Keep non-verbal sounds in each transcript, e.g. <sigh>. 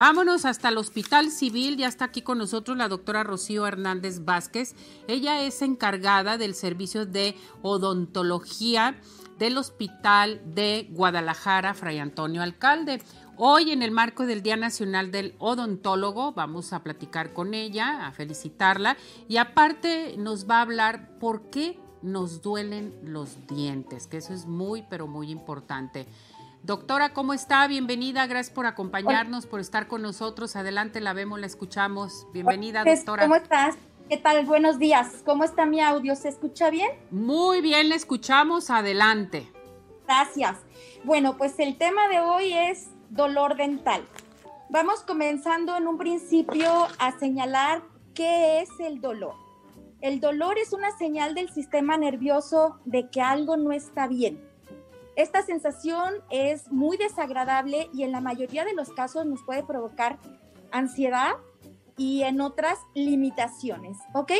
Vámonos hasta el Hospital Civil, ya está aquí con nosotros la doctora Rocío Hernández Vázquez. Ella es encargada del servicio de odontología del Hospital de Guadalajara, Fray Antonio Alcalde. Hoy, en el marco del Día Nacional del Odontólogo, vamos a platicar con ella, a felicitarla y aparte nos va a hablar por qué nos duelen los dientes, que eso es muy, pero muy importante. Doctora, ¿cómo está? Bienvenida, gracias por acompañarnos, por estar con nosotros. Adelante, la vemos, la escuchamos. Bienvenida, doctora. ¿Cómo estás? ¿Qué tal? Buenos días. ¿Cómo está mi audio? ¿Se escucha bien? Muy bien, le escuchamos. Adelante. Gracias. Bueno, pues el tema de hoy es dolor dental. Vamos comenzando en un principio a señalar qué es el dolor. El dolor es una señal del sistema nervioso de que algo no está bien esta sensación es muy desagradable y en la mayoría de los casos nos puede provocar ansiedad y en otras limitaciones, ¿ok?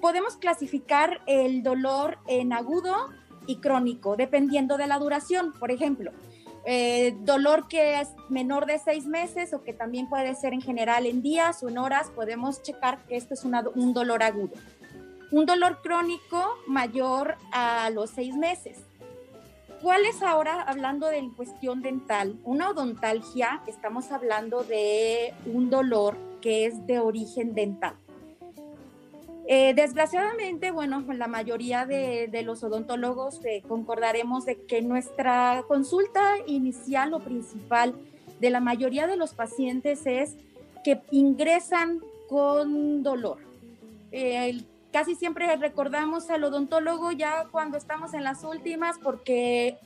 Podemos clasificar el dolor en agudo y crónico, dependiendo de la duración. Por ejemplo, eh, dolor que es menor de seis meses o que también puede ser en general en días o en horas, podemos checar que esto es un dolor agudo. Un dolor crónico mayor a los seis meses. ¿Cuál es ahora, hablando de cuestión dental, una odontalgia? Estamos hablando de un dolor que es de origen dental. Eh, desgraciadamente, bueno, la mayoría de, los odontólogos eh, concordaremos de que nuestra consulta inicial o principal de la mayoría de los pacientes es que ingresan con dolor. Eh, casi siempre recordamos al odontólogo ya cuando estamos en las últimas porque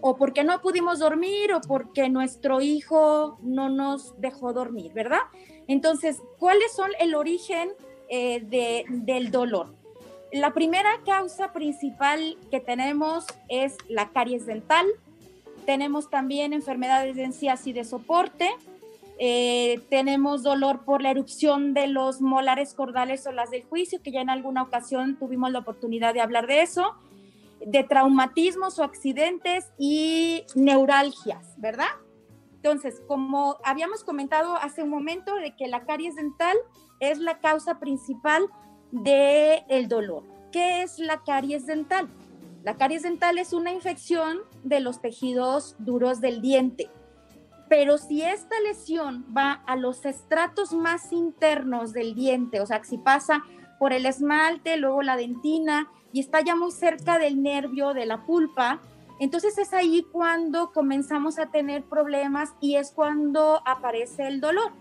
o porque no pudimos dormir o porque nuestro hijo no nos dejó dormir, ¿verdad? Entonces, ¿cuáles son el origen eh, de, del dolor? La primera causa principal que tenemos es la caries dental. Tenemos también enfermedades de encías y de soporte, eh, tenemos dolor por la erupción de los molares cordales o las del juicio, que ya en alguna ocasión tuvimos la oportunidad de hablar de eso, de traumatismos o accidentes y neuralgias, ¿verdad? Entonces, como habíamos comentado hace un momento, de que la caries dental es la causa principal del el dolor. ¿Qué es la caries dental? La caries dental es una infección de los tejidos duros del diente pero si esta lesión va a los estratos más internos del diente, o sea, si pasa por el esmalte, luego la dentina y está ya muy cerca del nervio, de la pulpa, entonces es ahí cuando comenzamos a tener problemas y es cuando aparece el dolor.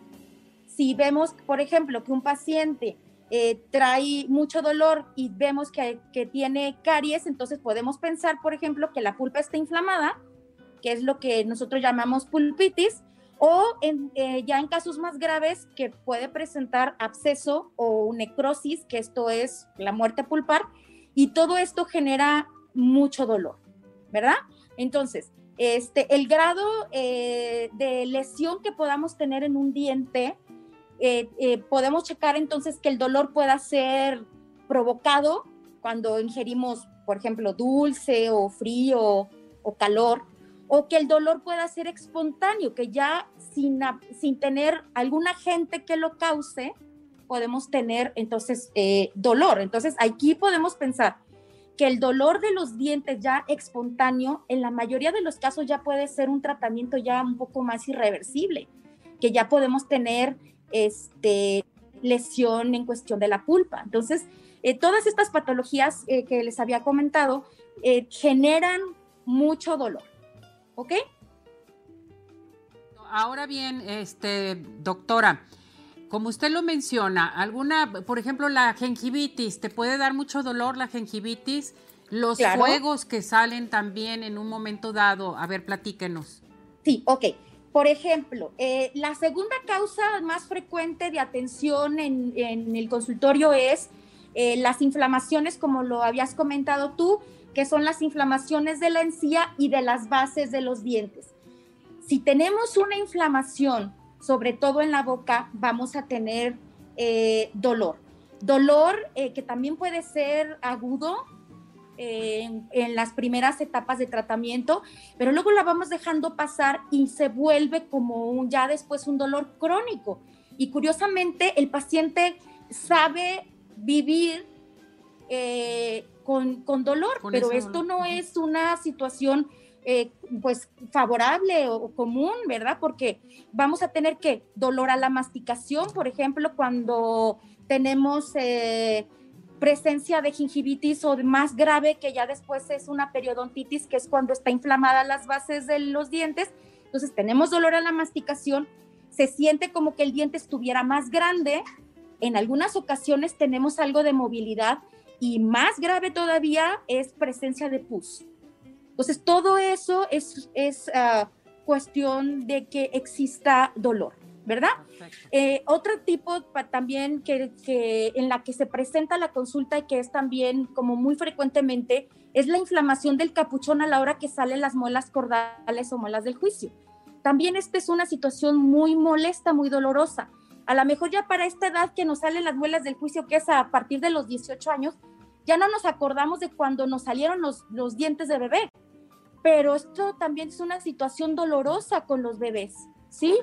Si vemos, por ejemplo, que un paciente eh, trae mucho dolor y vemos que, que tiene caries, entonces podemos pensar, por ejemplo, que la pulpa está inflamada que es lo que nosotros llamamos pulpitis, o eh, ya en casos más graves que puede presentar absceso o necrosis, que esto es la muerte pulpar, y todo esto genera mucho dolor, ¿verdad? Entonces, este, el grado eh, de lesión que podamos tener en un diente, eh, podemos checar entonces que el dolor pueda ser provocado cuando ingerimos, por ejemplo, dulce o frío o calor, o que el dolor pueda ser espontáneo, que ya sin, sin tener algún agente que lo cause, podemos tener entonces eh, dolor. Entonces aquí podemos pensar que el dolor de los dientes ya espontáneo, en la mayoría de los casos ya puede ser un tratamiento ya un poco más irreversible, que ya podemos tener este, lesión en cuestión de la pulpa. Entonces, eh, todas estas patologías eh, que les había comentado generan mucho dolor. ¿Ok? Ahora bien, este, doctora, como usted lo menciona, alguna, por ejemplo, la gingivitis, ¿te puede dar mucho dolor la gingivitis? Los fuegos que salen también en un momento dado. A ver, platíquenos. Sí, ok. Por ejemplo, eh, la segunda causa más frecuente de atención en, el consultorio es eh, las inflamaciones, como lo habías comentado tú, que son las inflamaciones de la encía y de las bases de los dientes. Si tenemos una inflamación, sobre todo en la boca, vamos a tener eh, dolor. Dolor eh, que también puede ser agudo, en, las primeras etapas de tratamiento, pero luego la vamos dejando pasar y se vuelve como un, ya después un dolor crónico. Y curiosamente el paciente sabe vivir eh, con, dolor, pero esto no es una situación eh, pues favorable o común, ¿verdad? Porque vamos a tener que dolor a la masticación, por ejemplo, cuando tenemos eh, presencia de gingivitis o más grave, que ya después es una periodontitis, que es cuando está inflamada las bases de los dientes. Entonces tenemos dolor a la masticación, se siente como que el diente estuviera más grande. En algunas ocasiones tenemos algo de movilidad y más grave todavía es presencia de pus. Entonces todo eso es, es ah, cuestión de que exista dolor. ¿verdad? Eh, otro tipo también que, en la que se presenta la consulta y que es también como muy frecuentemente es la inflamación del capuchón a la hora que salen las muelas cordales o muelas del juicio. También esta es una situación muy molesta, muy dolorosa. A lo mejor ya para esta edad que nos salen las muelas del juicio, que es a partir de los 18 años, ya no nos acordamos de cuando nos salieron los, los dientes de bebé. Pero esto también es una situación dolorosa con los bebés, ¿sí?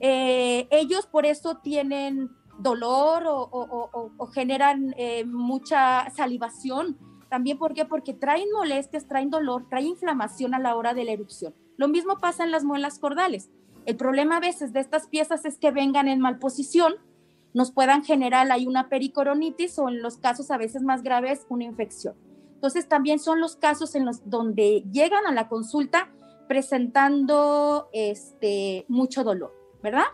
Eh, ellos por eso tienen dolor o, generan eh, mucha salivación. También ¿por qué? porque traen molestias, traen dolor, traen inflamación a la hora de la erupción. Lo mismo pasa en las muelas cordales. El problema a veces de estas piezas es que vengan en mal posición, nos puedan generar ahí una pericoronitis o en los casos a veces más graves una infección. Entonces también son los casos en los donde llegan a la consulta presentando este mucho dolor. ¿verdad?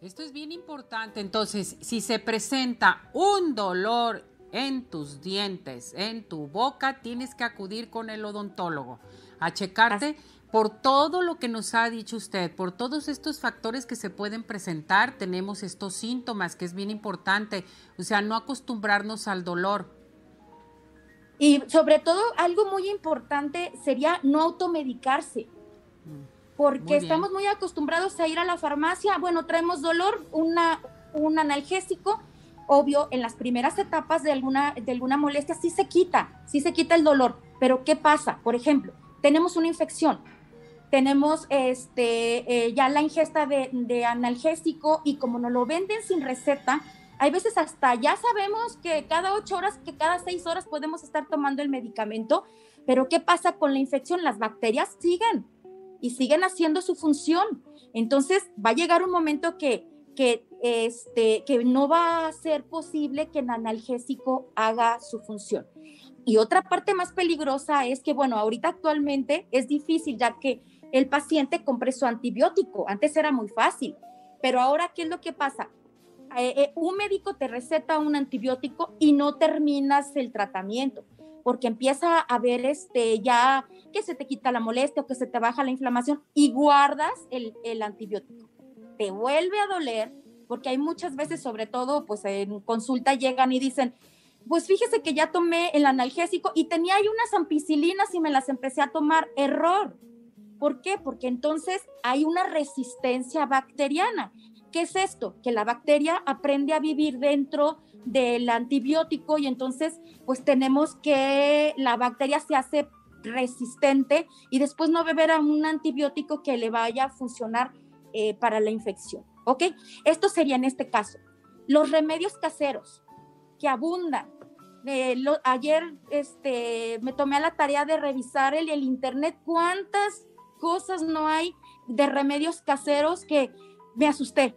Esto es bien importante. Entonces, si se presenta un dolor en tus dientes, en tu boca, tienes que acudir con el odontólogo a checarte por todo lo que nos ha dicho usted, por todos estos factores que se pueden presentar, tenemos estos síntomas que es bien importante, o sea, no acostumbrarnos al dolor. Y sobre todo, algo muy importante sería no automedicarse. Mm porque estamos muy acostumbrados a ir a la farmacia, bueno, traemos dolor, una, un analgésico, obvio, en las primeras etapas de alguna, de alguna molestia sí se quita, sí se quita el dolor, pero ¿qué pasa? Por ejemplo, tenemos una infección, tenemos este, eh, ya la ingesta de, de, analgésico y como nos lo venden sin receta, hay veces hasta ya sabemos que cada ocho horas, que cada seis horas podemos estar tomando el medicamento, pero ¿qué pasa con la infección? Las bacterias siguen y siguen haciendo su función. Entonces va a llegar un momento que, que, este, que no va a ser posible que el analgésico haga su función. Y otra parte más peligrosa es que, bueno, ahorita actualmente es difícil ya que el paciente compre su antibiótico. Antes era muy fácil, pero ahora, ¿qué es lo que pasa? Eh, eh, un médico te receta un antibiótico y no terminas el tratamiento porque empieza a ver este, ya que se te quita la molestia o que se te baja la inflamación y guardas el, el antibiótico. Te vuelve a doler, porque hay muchas veces, sobre todo, pues en consulta llegan y dicen, pues fíjese que ya tomé el analgésico y tenía ahí unas ampicilinas y me las empecé a tomar. Error. ¿Por qué? Porque entonces hay una resistencia bacteriana. ¿Qué es esto? Que la bacteria aprende a vivir dentro del antibiótico y entonces pues tenemos que la bacteria se hace resistente y después no beber a un antibiótico que le vaya a funcionar eh, para la infección. ¿Ok? Esto sería en este caso. Los remedios caseros que abundan. Eh, ayer este, me tomé a la tarea de revisar el, el internet cuántas cosas no hay de remedios caseros que me asusté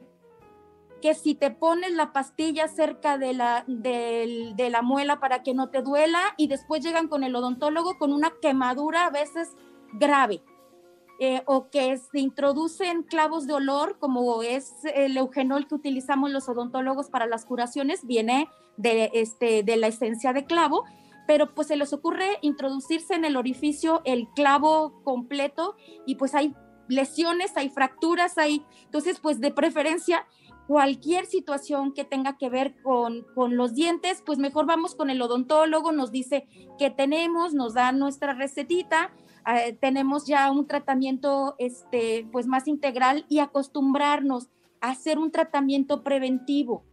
que si te pones la pastilla cerca de la, de, la muela para que no te duela y después llegan con el odontólogo con una quemadura a veces grave. Eh, o que se introducen clavos de olor, como es el eugenol que utilizamos los odontólogos para las curaciones, viene de, este, de la esencia de clavo, pero pues se les ocurre introducirse en el orificio el clavo completo y pues hay lesiones, hay fracturas, hay, entonces pues de preferencia cualquier situación que tenga que ver con, con, los dientes, pues mejor vamos con el odontólogo, nos dice qué tenemos, nos da nuestra recetita, eh, tenemos ya un tratamiento este, pues más integral y acostumbrarnos a hacer un tratamiento preventivo.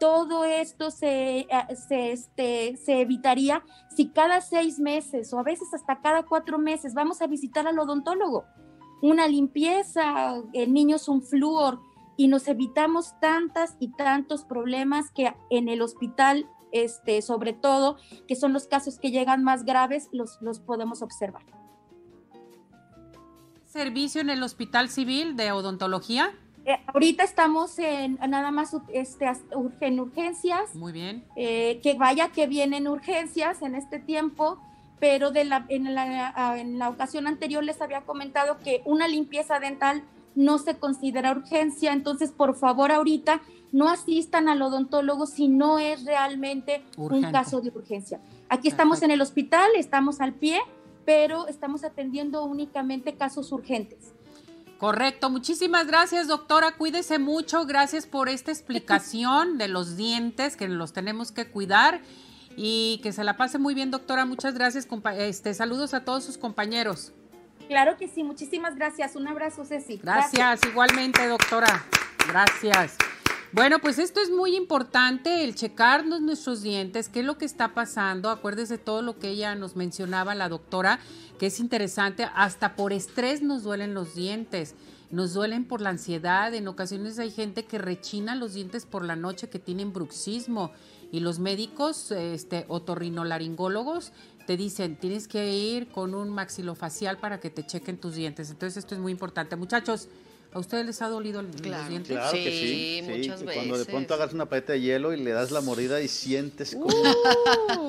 Todo esto se, eh, se, este, se evitaría si cada seis meses o a veces hasta cada cuatro meses vamos a visitar al odontólogo. Una limpieza, el niño es un flúor y nos evitamos tantas y tantos problemas que en el hospital, este, sobre todo, que son los casos que llegan más graves, los, los podemos observar. ¿Servicio en el Hospital Civil de Odontología? Eh, ahorita estamos en nada más este, en urgencias. Muy bien. Eh, que vaya que vienen urgencias en este tiempo, pero de la, en, la, en la ocasión anterior les había comentado que una limpieza dental no se considera urgencia, entonces por favor ahorita no asistan al odontólogo si no es realmente un caso de urgencia. Aquí estamos en el hospital, estamos al pie, pero estamos atendiendo únicamente casos urgentes. Correcto, muchísimas gracias doctora, cuídese mucho, gracias por esta explicación de los dientes que los tenemos que cuidar y que se la pase muy bien doctora, muchas gracias, este, saludos a todos sus compañeros. Claro que sí, muchísimas gracias, un abrazo Ceci. gracias. igualmente doctora, gracias. Bueno, pues esto es muy importante, el checarnos nuestros dientes, qué es lo que está pasando. Acuérdese todo lo que ella nos mencionaba, la doctora, que es interesante. Hasta por estrés nos duelen los dientes, nos duelen por la ansiedad. En ocasiones hay gente que rechina los dientes por la noche, que tienen bruxismo. Y los médicos, este, otorrinolaringólogos, te dicen, tienes que ir con un maxilofacial para que te chequen tus dientes. Entonces esto es muy importante. Muchachos, ¿A ustedes les ha dolido los dientes? Claro que sí, muchas veces. Cuando de pronto hagas una paleta de hielo y le das la mordida y sientes como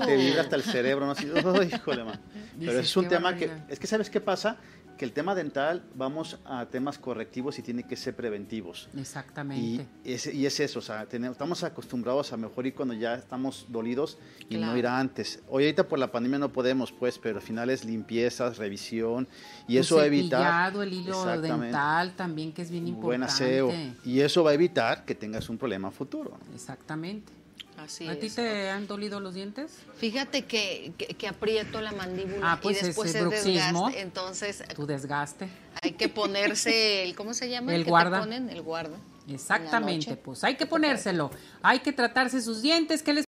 te vibra hasta el cerebro, ¿no? Así, <laughs> híjole, man. <laughs> Pero es un tema que, es que ¿sabes qué pasa? Que el tema dental vamos a temas correctivos y tiene que ser preventivos. Exactamente. Y es, y es eso, o sea, estamos acostumbrados a mejor ir cuando ya estamos dolidos y no ir antes. Hoy ahorita por la pandemia no podemos, pues, pero al final es limpiezas, revisión y eso va a evitar... el hilo dental también, que es bien importante. Buen aseo. Y eso va a evitar que tengas un problema futuro. Exactamente. ¿A ti te han dolido los dientes? Fíjate que, que, aprieto la mandíbula ah, pues y después se desgaste. Entonces, tu desgaste. Hay que ponerse el, ¿cómo se llama? El, guarda. el guarda. Exactamente, pues hay que ponérselo. Hay que tratarse sus dientes. ¿Qué les